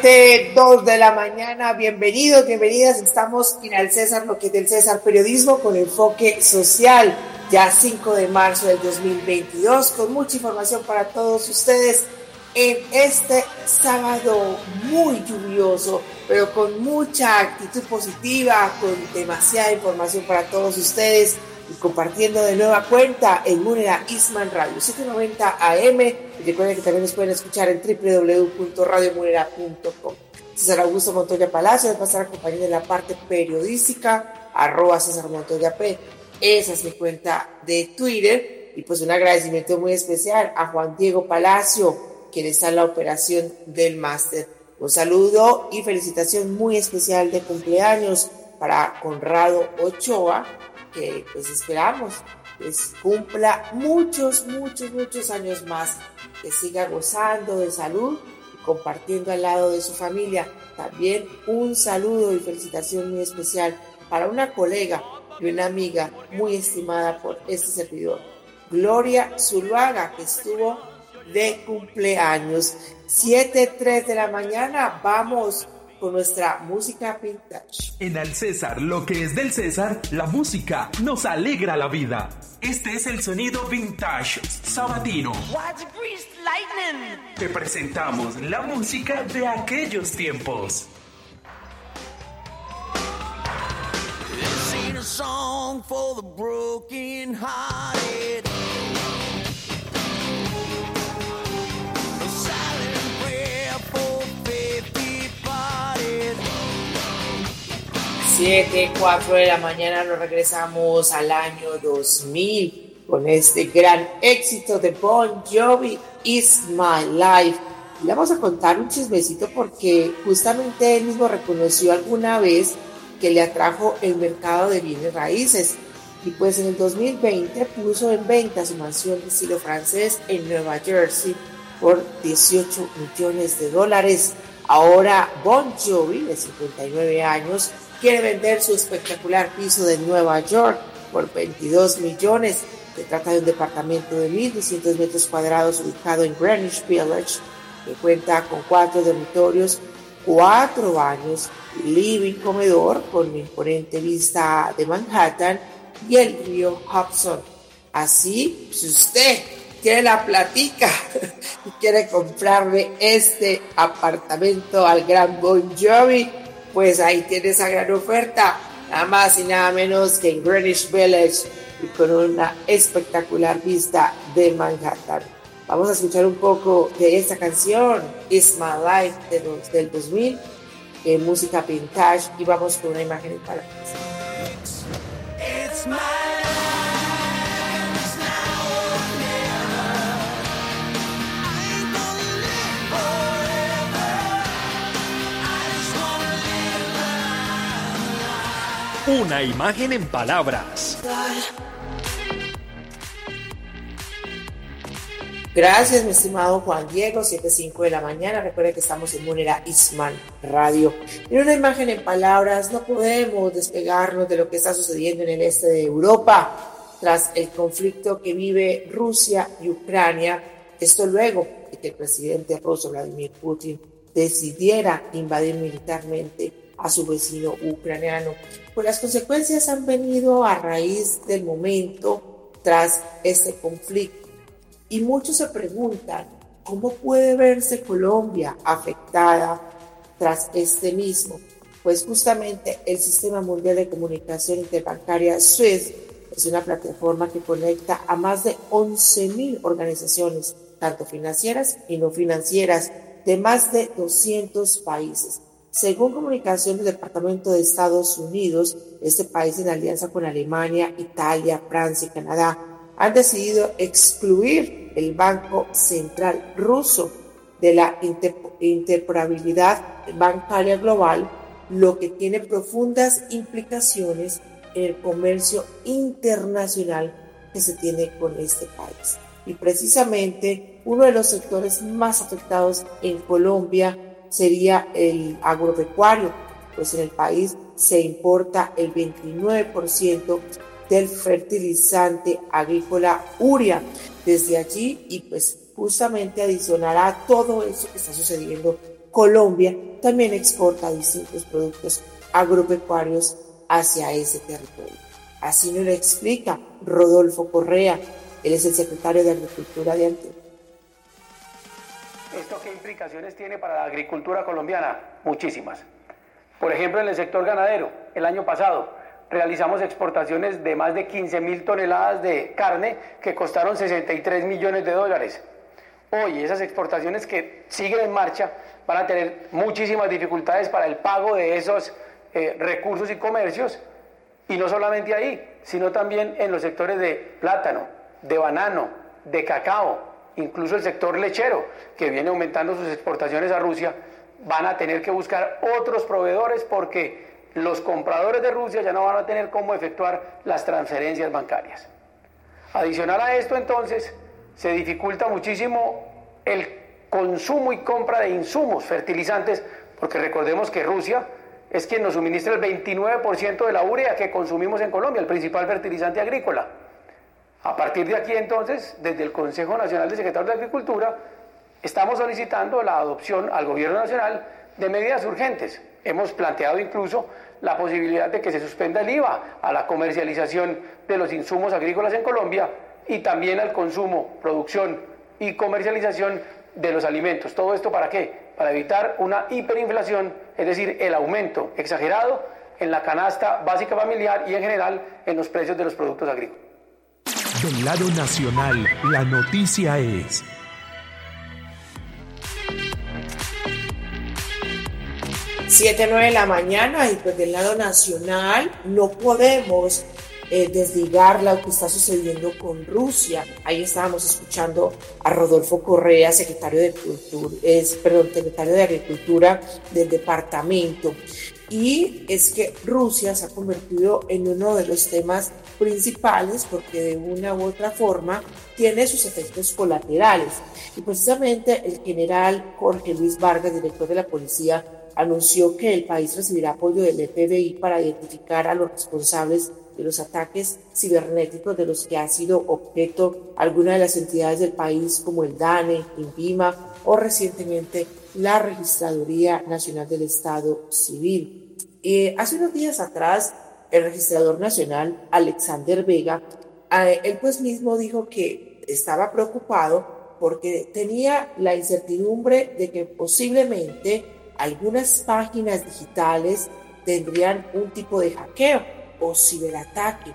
7, 2 de la mañana, bienvenidos, bienvenidas, estamos en el César, lo que es del César Periodismo con enfoque social, ya 5 de marzo del 2022, con mucha información para todos ustedes en este sábado muy lluvioso, pero con mucha actitud positiva, con demasiada información para todos ustedes y compartiendo de nueva cuenta en Munera Isman Radio 790 AM. Y recuerden que también nos pueden escuchar en www.radiomunera.com. César Augusto Montoya Palacio va a estar acompañando en la parte periodística, arroba César Montoya P. Esa es mi cuenta de Twitter. Y pues un agradecimiento muy especial a Juan Diego Palacio, quien está en la operación del máster. Un saludo y felicitación muy especial de cumpleaños para Conrado Ochoa, que pues esperamos pues cumpla muchos, muchos, muchos años más, que siga gozando de salud y compartiendo al lado de su familia. También un saludo y felicitación muy especial para una colega y una amiga muy estimada por este servidor, Gloria Zuluaga, que estuvo de cumpleaños. 7.3 de la mañana, vamos con nuestra música vintage. En Al César, lo que es del César, la música nos alegra la vida. Este es el sonido vintage sabatino. Te presentamos la música de aquellos tiempos. This ain't a song for the broken hearted. 7, 4 de la mañana nos regresamos al año 2000 con este gran éxito de Bon Jovi, Is My Life. Le vamos a contar un chismecito porque justamente él mismo reconoció alguna vez que le atrajo el mercado de bienes raíces. Y pues en el 2020 puso en venta su mansión de estilo francés en Nueva Jersey por 18 millones de dólares. Ahora Bon Jovi, de 59 años, quiere vender su espectacular piso de Nueva York por 22 millones. Se trata de un departamento de 1.200 metros cuadrados ubicado en Greenwich Village, que cuenta con cuatro dormitorios, cuatro baños, living, comedor con imponente vista de Manhattan y el río Hudson. Así, si usted tiene la platica y quiere comprarle este apartamento al gran Bon Jovi, pues ahí tiene esa gran oferta, nada más y nada menos que en Greenwich Village y con una espectacular vista de Manhattan. Vamos a escuchar un poco de esta canción, It's My Life, de los, del 2000, en música vintage, y vamos con una imagen en palabras. It's my life, Una imagen en palabras. Gracias, mi estimado Juan Diego, 7.05 de la mañana. Recuerden que estamos en Munera Isman Radio. En una imagen en palabras, no podemos despegarnos de lo que está sucediendo en el este de Europa tras el conflicto que vive Rusia y Ucrania. Esto luego de que el presidente ruso Vladimir Putin decidiera invadir militarmente a su vecino ucraniano. Pues las consecuencias han venido a raíz del momento tras este conflicto. Y muchos se preguntan cómo puede verse Colombia afectada tras este mismo. Pues justamente el Sistema Mundial de Comunicación Interbancaria SWIFT es una plataforma que conecta a más de 11.000 organizaciones, tanto financieras y no financieras, de más de 200 países. Según comunicación del Departamento de Estados Unidos, este país en alianza con Alemania, Italia, Francia y Canadá han decidido excluir el Banco Central ruso de la interoperabilidad bancaria global, lo que tiene profundas implicaciones en el comercio internacional que se tiene con este país. Y precisamente uno de los sectores más afectados en Colombia sería el agropecuario, pues en el país se importa el 29% del fertilizante agrícola uria desde allí y pues justamente adicionará todo eso que está sucediendo. Colombia también exporta distintos productos agropecuarios hacia ese territorio. Así nos lo explica Rodolfo Correa, él es el secretario de Agricultura de Antioquia. ¿Esto qué implicaciones tiene para la agricultura colombiana? Muchísimas. Por ejemplo, en el sector ganadero, el año pasado realizamos exportaciones de más de 15 mil toneladas de carne que costaron 63 millones de dólares. Hoy esas exportaciones que siguen en marcha van a tener muchísimas dificultades para el pago de esos eh, recursos y comercios. Y no solamente ahí, sino también en los sectores de plátano, de banano, de cacao, incluso el sector lechero, que viene aumentando sus exportaciones a Rusia, van a tener que buscar otros proveedores porque los compradores de Rusia ya no van a tener cómo efectuar las transferencias bancarias. Adicional a esto, entonces, se dificulta muchísimo el consumo y compra de insumos fertilizantes, porque recordemos que Rusia es quien nos suministra el 29% de la urea que consumimos en Colombia, el principal fertilizante agrícola. A partir de aquí, entonces, desde el Consejo Nacional de Secretarios de Agricultura, estamos solicitando la adopción al Gobierno Nacional de medidas urgentes. Hemos planteado incluso la posibilidad de que se suspenda el IVA a la comercialización de los insumos agrícolas en Colombia y también al consumo, producción y comercialización de los alimentos. ¿Todo esto para qué? Para evitar una hiperinflación, es decir, el aumento exagerado en la canasta básica familiar y en general en los precios de los productos agrícolas. Del lado nacional, la noticia es... Siete, nueve de la mañana y pues del lado nacional no podemos eh, desligar lo que está sucediendo con Rusia. Ahí estábamos escuchando a Rodolfo Correa, secretario de Cultura, es, perdón, secretario de Agricultura del departamento. Y es que Rusia se ha convertido en uno de los temas principales porque de una u otra forma tiene sus efectos colaterales. Y precisamente el general Jorge Luis Vargas, director de la policía, anunció que el país recibirá apoyo del FBI para identificar a los responsables de los ataques cibernéticos de los que ha sido objeto alguna de las entidades del país como el DANE, INVIMA o recientemente la Registraduría Nacional del Estado Civil. Eh, hace unos días atrás, el registrador nacional, Alexander Vega, eh, él pues mismo dijo que estaba preocupado porque tenía la incertidumbre de que posiblemente algunas páginas digitales tendrían un tipo de hackeo o ciberataque.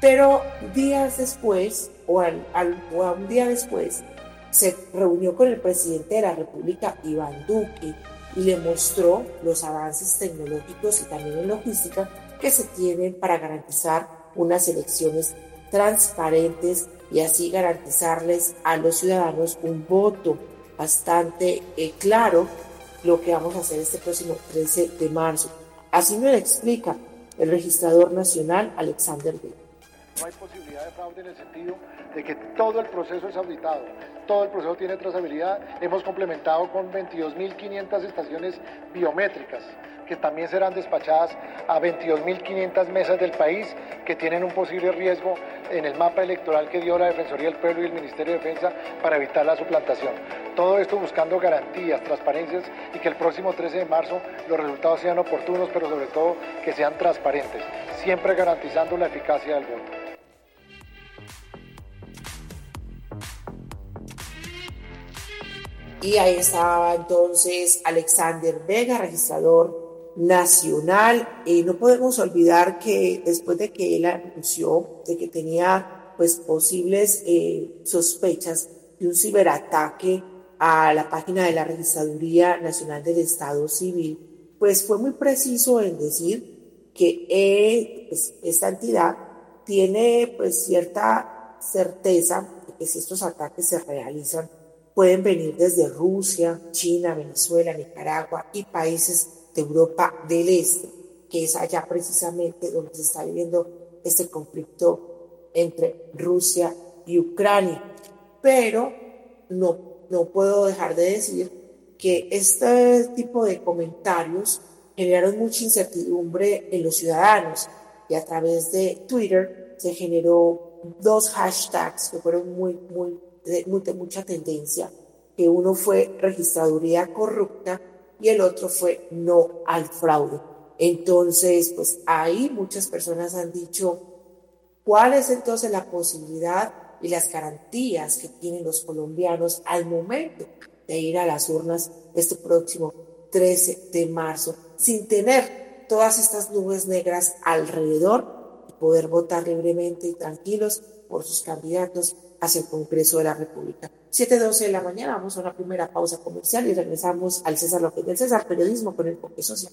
Pero días después, o, al, al, o a un día después, se reunió con el presidente de la República, Iván Duque, y le mostró los avances tecnológicos y también en logística que se tienen para garantizar unas elecciones transparentes y así garantizarles a los ciudadanos un voto bastante eh, claro lo que vamos a hacer este próximo 13 de marzo. Así me lo explica el registrador nacional Alexander Vega. No hay posibilidad de fraude en el sentido de que todo el proceso es auditado, todo el proceso tiene trazabilidad. Hemos complementado con 22.500 estaciones biométricas que también serán despachadas a 22.500 mesas del país que tienen un posible riesgo en el mapa electoral que dio la Defensoría del Pueblo y el Ministerio de Defensa para evitar la suplantación. Todo esto buscando garantías, transparencias y que el próximo 13 de marzo los resultados sean oportunos, pero sobre todo que sean transparentes, siempre garantizando la eficacia del voto. Y ahí estaba entonces Alexander Vega, registrador nacional. Y no podemos olvidar que después de que él anunció de que tenía pues posibles eh, sospechas de un ciberataque a la página de la Registraduría Nacional del Estado Civil, pues fue muy preciso en decir que eh, pues, esta entidad tiene pues cierta certeza de que si estos ataques se realizan pueden venir desde Rusia, China, Venezuela, Nicaragua y países de Europa del Este, que es allá precisamente donde se está viviendo este conflicto entre Rusia y Ucrania. Pero no, no puedo dejar de decir que este tipo de comentarios generaron mucha incertidumbre en los ciudadanos y a través de Twitter se generó dos hashtags que fueron muy, muy de, mucha tendencia, que uno fue registraduría corrupta y el otro fue no al fraude. Entonces, pues ahí muchas personas han dicho, ¿cuál es entonces la posibilidad y las garantías que tienen los colombianos al momento de ir a las urnas este próximo 13 de marzo, sin tener todas estas nubes negras alrededor y poder votar libremente y tranquilos por sus candidatos hacia el Congreso de la República. 7.12 de la mañana, vamos a una primera pausa comercial y regresamos al César López del César, periodismo con enfoque social.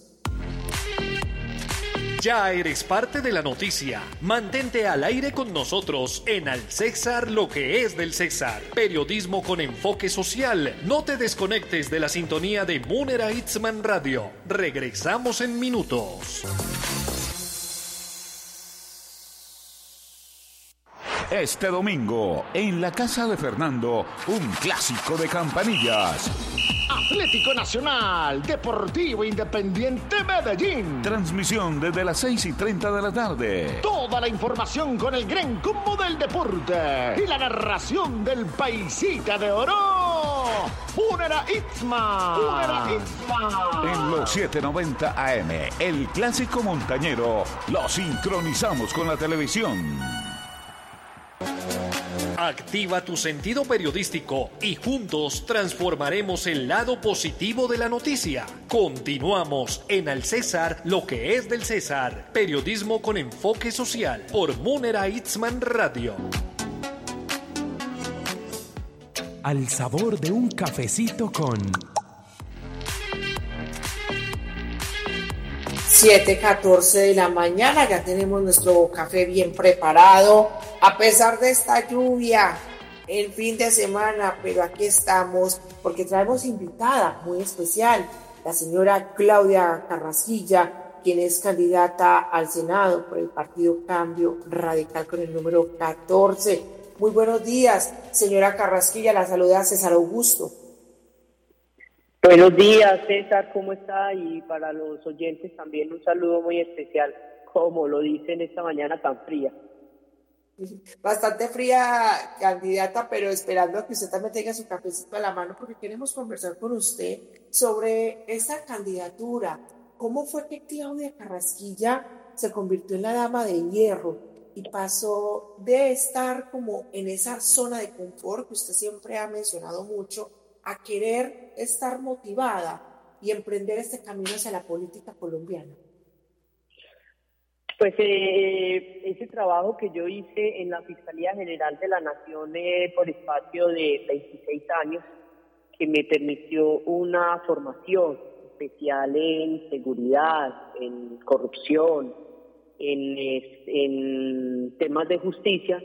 Ya eres parte de la noticia. Mantente al aire con nosotros en Al César lo que es del César. Periodismo con enfoque social. No te desconectes de la sintonía de Munera Itzman Radio. Regresamos en minutos. Este domingo, en la casa de Fernando, un clásico de campanillas. Atlético Nacional, Deportivo Independiente Medellín. Transmisión desde las 6 y 30 de la tarde. Toda la información con el gran combo del deporte y la narración del paisita de oro. Unera Itzma. Unera Itzma. En los 790 AM, el clásico montañero, lo sincronizamos con la televisión. Activa tu sentido periodístico y juntos transformaremos el lado positivo de la noticia. Continuamos en Al César, lo que es del César. Periodismo con enfoque social por Munera Itzman Radio. Al sabor de un cafecito con 7:14 de la mañana, ya tenemos nuestro café bien preparado, a pesar de esta lluvia, el fin de semana, pero aquí estamos porque traemos invitada muy especial, la señora Claudia Carrasquilla, quien es candidata al Senado por el Partido Cambio Radical con el número 14. Muy buenos días, señora Carrasquilla, la saluda César Augusto. Buenos días, César, ¿cómo está? Y para los oyentes también un saludo muy especial, como lo dicen esta mañana tan fría. Bastante fría, candidata, pero esperando a que usted también tenga su cafecito a la mano, porque queremos conversar con usted sobre esa candidatura. ¿Cómo fue que Claudia Carrasquilla se convirtió en la dama de hierro y pasó de estar como en esa zona de confort que usted siempre ha mencionado mucho a querer estar motivada y emprender este camino hacia la política colombiana? Pues eh, ese trabajo que yo hice en la Fiscalía General de la Nación eh, por espacio de 26 años, que me permitió una formación especial en seguridad, en corrupción, en, en temas de justicia,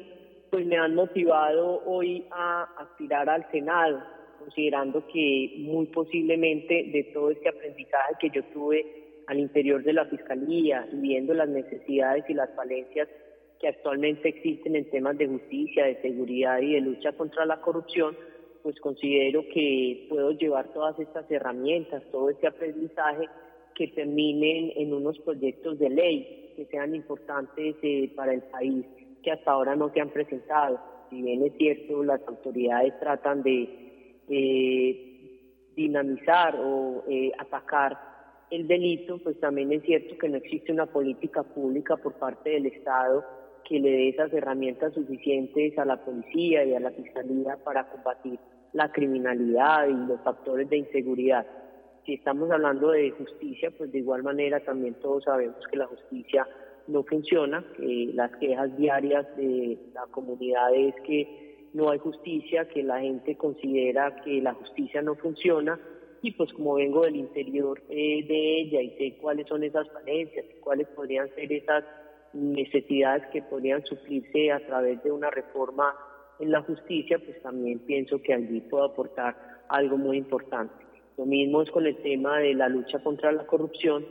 pues me han motivado hoy a aspirar al Senado, considerando que muy posiblemente de todo este aprendizaje que yo tuve al interior de la Fiscalía y viendo las necesidades y las falencias que actualmente existen en temas de justicia, de seguridad y de lucha contra la corrupción, pues considero que puedo llevar todas estas herramientas, todo este aprendizaje que terminen en unos proyectos de ley que sean importantes eh, para el país, que hasta ahora no se han presentado. Si bien es cierto, las autoridades tratan de eh, dinamizar o eh, atacar el delito, pues también es cierto que no existe una política pública por parte del Estado que le dé esas herramientas suficientes a la policía y a la fiscalía para combatir la criminalidad y los factores de inseguridad. Si estamos hablando de justicia, pues de igual manera también todos sabemos que la justicia no funciona, que las quejas diarias de la comunidad es que no hay justicia, que la gente considera que la justicia no funciona y pues como vengo del interior eh, de ella y sé cuáles son esas falencias, cuáles podrían ser esas necesidades que podrían suplirse a través de una reforma en la justicia, pues también pienso que allí puedo aportar algo muy importante. Lo mismo es con el tema de la lucha contra la corrupción.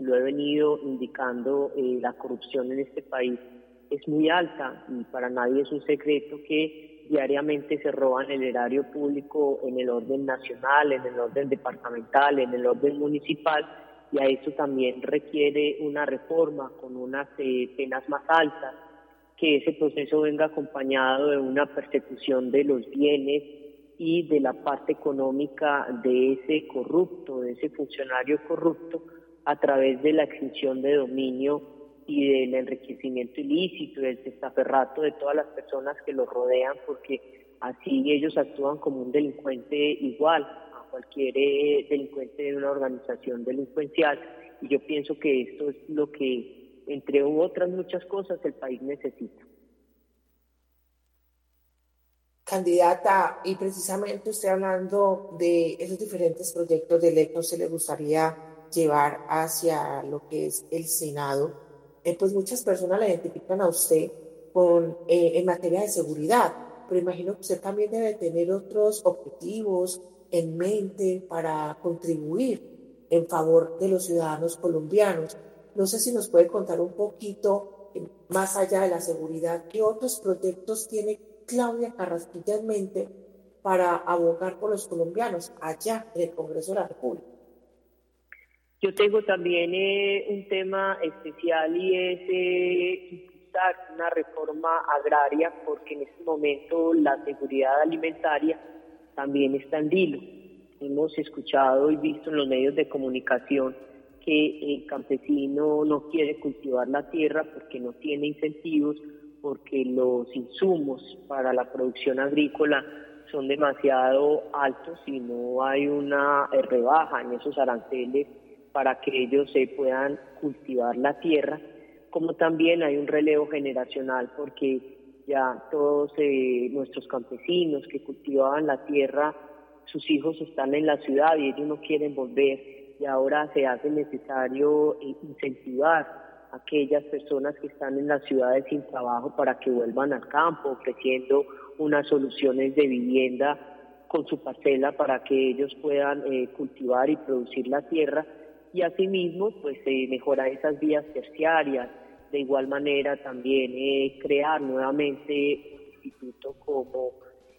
Lo he venido indicando, eh, la corrupción en este país es muy alta y para nadie es un secreto que diariamente se roban el erario público en el orden nacional, en el orden departamental, en el orden municipal y a eso también requiere una reforma con unas eh, penas más altas, que ese proceso venga acompañado de una persecución de los bienes y de la parte económica de ese corrupto, de ese funcionario corrupto, a través de la extinción de dominio y del enriquecimiento ilícito, del testaferrato de todas las personas que lo rodean, porque así ellos actúan como un delincuente igual a cualquier eh, delincuente de una organización delincuencial. Y yo pienso que esto es lo que, entre otras muchas cosas, el país necesita. Candidata, y precisamente usted hablando de esos diferentes proyectos de ley que usted le gustaría llevar hacia lo que es el Senado, eh, pues muchas personas la identifican a usted con, eh, en materia de seguridad, pero imagino que usted también debe tener otros objetivos en mente para contribuir en favor de los ciudadanos colombianos. No sé si nos puede contar un poquito, eh, más allá de la seguridad, qué otros proyectos tiene Claudia Carrasquilla en mente para abogar por los colombianos allá en el Congreso de la República. Yo tengo también eh, un tema especial y es eh, impulsar una reforma agraria porque en este momento la seguridad alimentaria también está en vilo. Hemos escuchado y visto en los medios de comunicación que el campesino no quiere cultivar la tierra porque no tiene incentivos porque los insumos para la producción agrícola son demasiado altos y no hay una eh, rebaja en esos aranceles para que ellos se puedan cultivar la tierra, como también hay un relevo generacional porque ya todos eh, nuestros campesinos que cultivaban la tierra, sus hijos están en la ciudad y ellos no quieren volver y ahora se hace necesario eh, incentivar aquellas personas que están en las ciudades sin trabajo para que vuelvan al campo, ofreciendo unas soluciones de vivienda con su parcela para que ellos puedan eh, cultivar y producir la tierra y asimismo pues eh, mejorar esas vías terciarias. De igual manera también eh, crear nuevamente un instituto como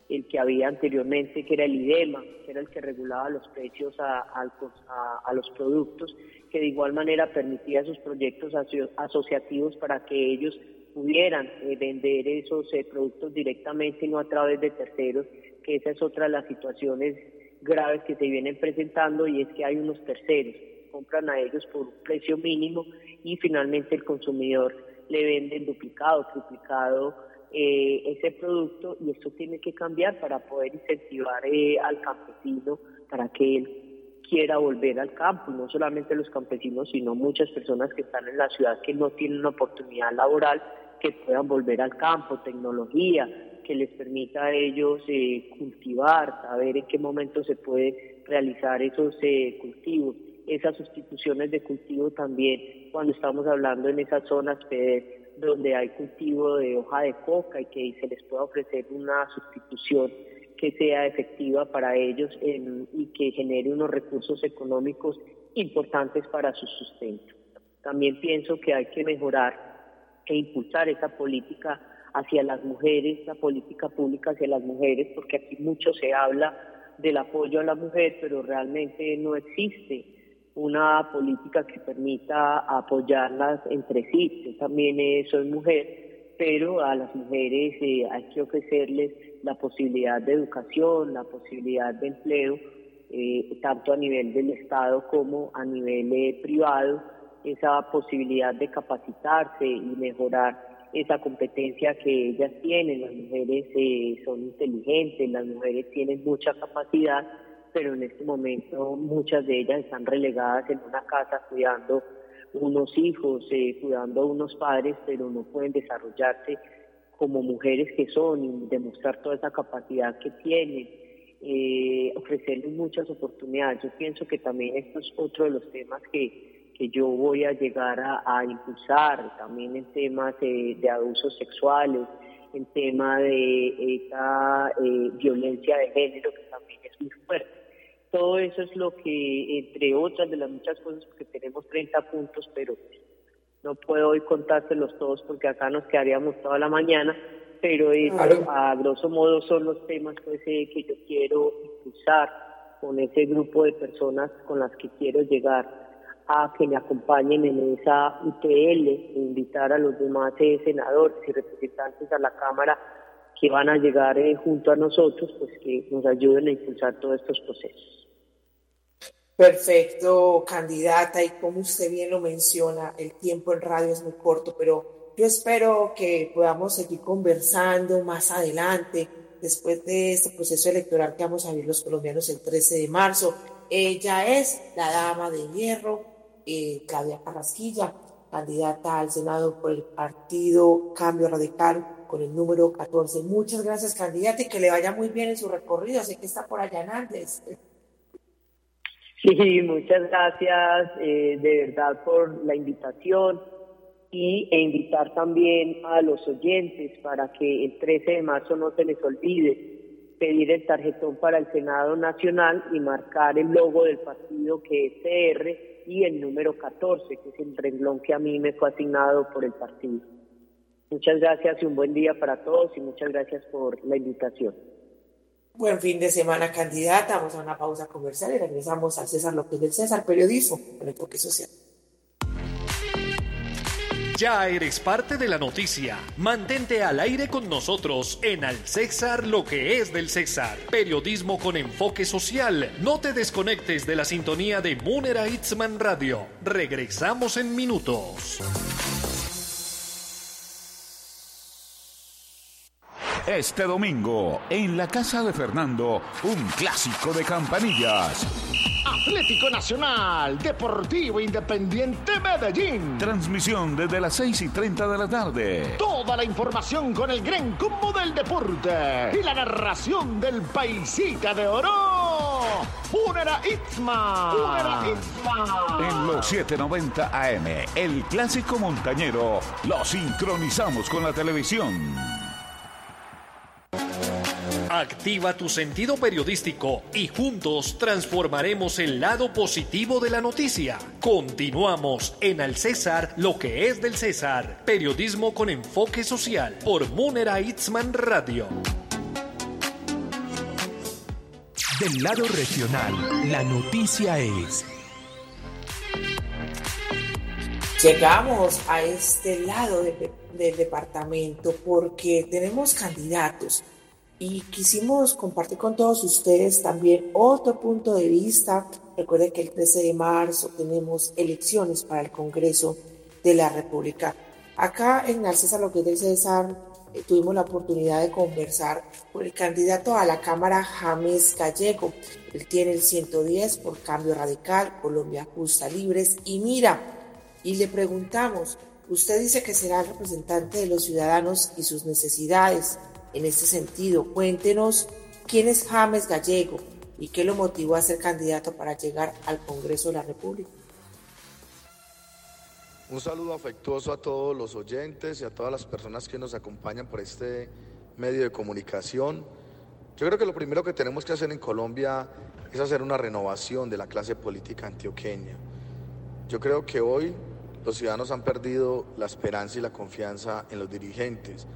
el que había anteriormente, que era el IDEMA, que era el que regulaba los precios a, los productos, que de igual manera permitía sus proyectos aso asociativos para que ellos pudieran eh, vender esos eh, productos directamente y no a través de terceros, que esa es otra de las situaciones graves que se vienen presentando y es que hay unos terceros, compran a ellos por un precio mínimo y finalmente el consumidor le venden duplicado, triplicado eh, ese producto y esto tiene que cambiar para poder incentivar eh, al campesino para que él quiera volver al campo, no solamente los campesinos, sino muchas personas que están en la ciudad que no tienen una oportunidad laboral, que puedan volver al campo, tecnología, que les permita a ellos eh, cultivar, saber en qué momento se puede realizar esos eh, cultivos, esas sustituciones de cultivo también, cuando estamos hablando en esas zonas donde hay cultivo de hoja de coca y que se les pueda ofrecer una sustitución que sea efectiva para ellos y que genere unos recursos económicos importantes para su sustento. También pienso que hay que mejorar e impulsar esa política hacia las mujeres, la política pública hacia las mujeres, porque aquí mucho se habla del apoyo a la mujer, pero realmente no existe una política que permita apoyarlas entre sí. Yo también eh, soy mujer, pero a las mujeres eh, hay que ofrecerles la posibilidad de educación, la posibilidad de empleo, eh, tanto a nivel del Estado como a nivel eh, privado, esa posibilidad de capacitarse y mejorar esa competencia que ellas tienen. Las mujeres son inteligentes, las mujeres tienen mucha capacidad, pero en este momento muchas de ellas están relegadas en una casa cuidando unos hijos, eh, cuidando a unos padres, pero no pueden desarrollarse como mujeres que son y demostrar toda esa capacidad que tienen, eh, ofrecerles muchas oportunidades. Yo pienso que también esto es otro de los temas que, que yo voy a llegar a, impulsar, también en temas de, abusos sexuales, en tema de esta eh, violencia de género que también es muy fuerte. Todo eso es lo que, entre otras de las muchas cosas, porque tenemos 30 puntos, pero no puedo hoy contárselos todos porque acá nos quedaríamos toda la mañana, pero a grosso modo son los temas pues, eh, que yo quiero impulsar con ese grupo de personas con las que quiero llegar a que me acompañen en esa UTL, e invitar a los demás eh, senadores y representantes a la Cámara que van a llegar eh, junto a nosotros, pues que nos ayuden a impulsar todos estos procesos. Perfecto, candidata, y como usted bien lo menciona, el tiempo en radio es muy corto, pero yo espero que podamos seguir conversando más adelante, después de este proceso electoral que vamos a vivir los colombianos el 13 de marzo. Ella es la dama de hierro, eh, Claudia Carrasquilla, candidata al Senado por el partido Cambio Radical con el número 14. Muchas gracias, candidata, y que le vaya muy bien en su recorrido. Sé que está por allá en. Sí, muchas gracias eh, de verdad por la invitación y, e invitar también a los oyentes para que el 13 de marzo no se les olvide pedir el tarjetón para el Senado Nacional y marcar el logo del partido que es CR y el número 14, que es el renglón que a mí me fue asignado por el partido. Muchas gracias y un buen día para todos y muchas gracias por la invitación. Buen fin de semana, candidata. Vamos a una pausa comercial y regresamos al César López del César, periodismo con enfoque social. Ya eres parte de la noticia. Mantente al aire con nosotros en Al César lo que es del César. Periodismo con enfoque social. No te desconectes de la sintonía de Munera Itzman Radio. Regresamos en minutos. Este domingo, en la casa de Fernando, un clásico de campanillas. Atlético Nacional, Deportivo Independiente Medellín. Transmisión desde las 6 y 30 de la tarde. Toda la información con el gran combo del deporte y la narración del paisita de oro. Unera Itzma. Unera Itzma. En los 790 AM, el clásico montañero, lo sincronizamos con la televisión. Activa tu sentido periodístico y juntos transformaremos el lado positivo de la noticia. Continuamos en Al César, lo que es del César. Periodismo con enfoque social por Munera Itzman Radio. Del lado regional, la noticia es... Llegamos a este lado del, del departamento porque tenemos candidatos y quisimos compartir con todos ustedes también otro punto de vista. Recuerden que el 13 de marzo tenemos elecciones para el Congreso de la República. Acá en César Lo que es del César eh, tuvimos la oportunidad de conversar con el candidato a la Cámara James Gallego. Él tiene el 110 por Cambio Radical, Colombia Justa Libres y Mira. Y le preguntamos, usted dice que será el representante de los ciudadanos y sus necesidades. En este sentido, cuéntenos quién es James Gallego y qué lo motivó a ser candidato para llegar al Congreso de la República. Un saludo afectuoso a todos los oyentes y a todas las personas que nos acompañan por este medio de comunicación. Yo creo que lo primero que tenemos que hacer en Colombia es hacer una renovación de la clase política antioqueña. Yo creo que hoy los ciudadanos han perdido la esperanza y la confianza en los dirigentes.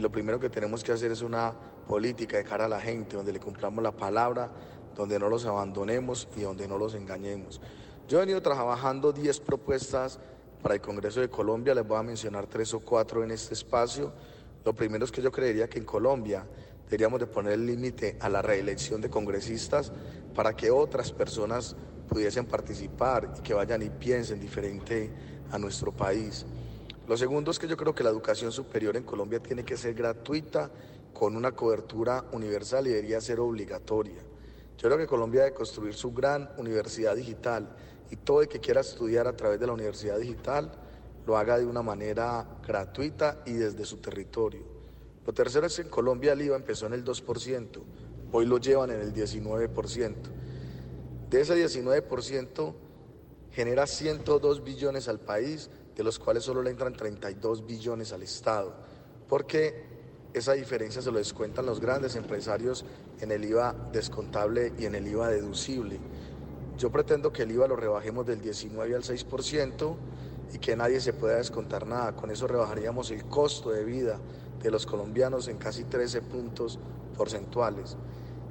Y lo primero que tenemos que hacer es una política de cara a la gente, donde le cumplamos la palabra, donde no los abandonemos y donde no los engañemos. Yo he venido trabajando 10 propuestas para el Congreso de Colombia, les voy a mencionar tres o cuatro en este espacio. Lo primero es que yo creería que en Colombia deberíamos de poner el límite a la reelección de congresistas para que otras personas pudiesen participar y que vayan y piensen diferente a nuestro país. Lo segundo es que yo creo que la educación superior en Colombia tiene que ser gratuita, con una cobertura universal y debería ser obligatoria. Yo creo que Colombia debe construir su gran universidad digital y todo el que quiera estudiar a través de la universidad digital lo haga de una manera gratuita y desde su territorio. Lo tercero es que en Colombia el IVA empezó en el 2%, hoy lo llevan en el 19%. De ese 19% genera 102 billones al país, de los cuales solo le entran 32 billones al Estado, porque esa diferencia se lo descuentan los grandes empresarios en el IVA descontable y en el IVA deducible. Yo pretendo que el IVA lo rebajemos del 19 al 6% y que nadie se pueda descontar nada. Con eso rebajaríamos el costo de vida de los colombianos en casi 13 puntos porcentuales.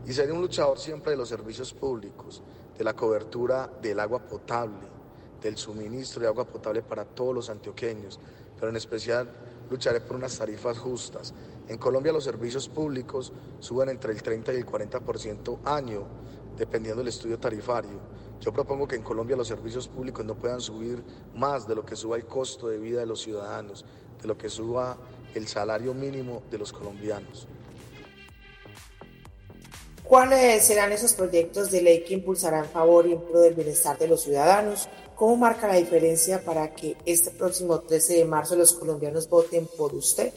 Y seré un luchador siempre de los servicios públicos, de la cobertura del agua potable, del suministro de agua potable para todos los antioqueños, pero en especial lucharé por unas tarifas justas. En Colombia los servicios públicos suben entre el 30 y el 40% año, dependiendo del estudio tarifario. Yo propongo que en Colombia los servicios públicos no puedan subir más de lo que suba el costo de vida de los ciudadanos, de lo que suba el salario mínimo de los colombianos. ¿Cuáles serán esos proyectos de ley que impulsarán favor y en pro del bienestar de los ciudadanos? ¿Cómo marca la diferencia para que este próximo 13 de marzo los colombianos voten por usted?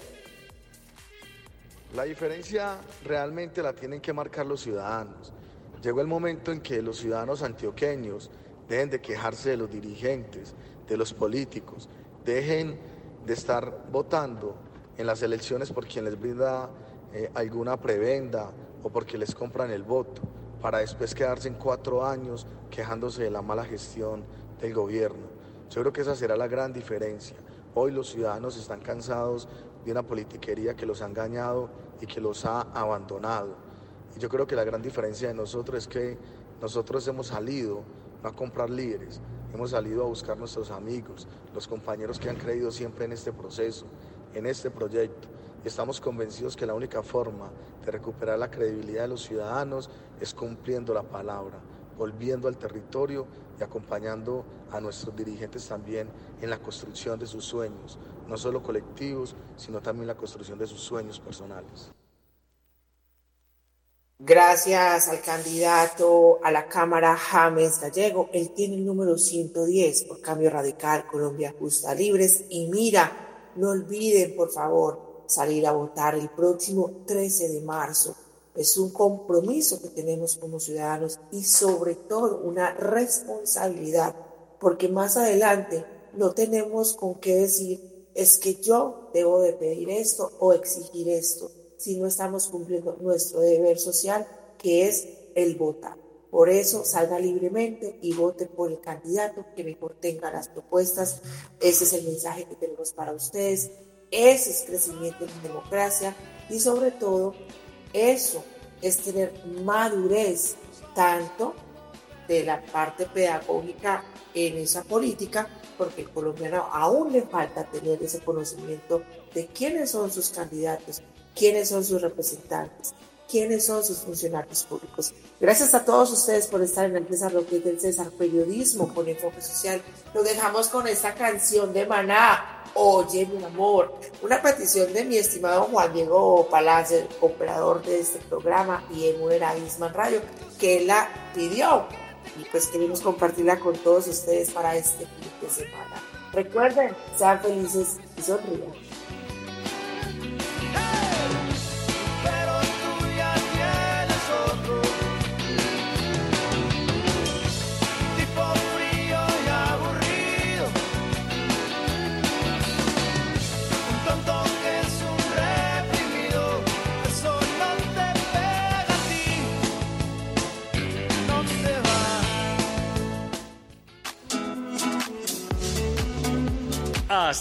La diferencia realmente la tienen que marcar los ciudadanos. Llegó el momento en que los ciudadanos antioqueños dejen de quejarse de los dirigentes, de los políticos, dejen de estar votando en las elecciones por quien les brinda eh, alguna prebenda o porque les compran el voto, para después quedarse en cuatro años quejándose de la mala gestión del gobierno. Yo creo que esa será la gran diferencia. Hoy los ciudadanos están cansados de una politiquería que los ha engañado y que los ha abandonado. Y yo creo que la gran diferencia de nosotros es que nosotros hemos salido no a comprar líderes, hemos salido a buscar nuestros amigos, los compañeros que han creído siempre en este proceso, en este proyecto. Estamos convencidos que la única forma de recuperar la credibilidad de los ciudadanos es cumpliendo la palabra, volviendo al territorio y acompañando a nuestros dirigentes también en la construcción de sus sueños, no solo colectivos, sino también la construcción de sus sueños personales. Gracias al candidato a la Cámara James Gallego. Él tiene el número 110 por Cambio Radical, Colombia Justa Libres. Y mira, no olviden, por favor, salir a votar el próximo 13 de marzo. Es un compromiso que tenemos como ciudadanos y sobre todo una responsabilidad, porque más adelante no tenemos con qué decir, es que yo debo de pedir esto o exigir esto si no estamos cumpliendo nuestro deber social, que es el votar. Por eso salga libremente y vote por el candidato que mejor tenga las propuestas. Ese es el mensaje que tenemos para ustedes. Ese es crecimiento en democracia y sobre todo eso es tener madurez tanto de la parte pedagógica en esa política, porque el colombiano aún le falta tener ese conocimiento de quiénes son sus candidatos, quiénes son sus representantes, quiénes son sus funcionarios públicos. Gracias a todos ustedes por estar en Lo que es del César Periodismo con enfoque social. Lo dejamos con esta canción de Maná, Oye mi amor, una petición de mi estimado Juan Diego Palacio, operador de este programa, y Emuera Isman Radio, que la pidió y pues queremos compartirla con todos ustedes para este fin de semana. Recuerden, sean felices y sonrían.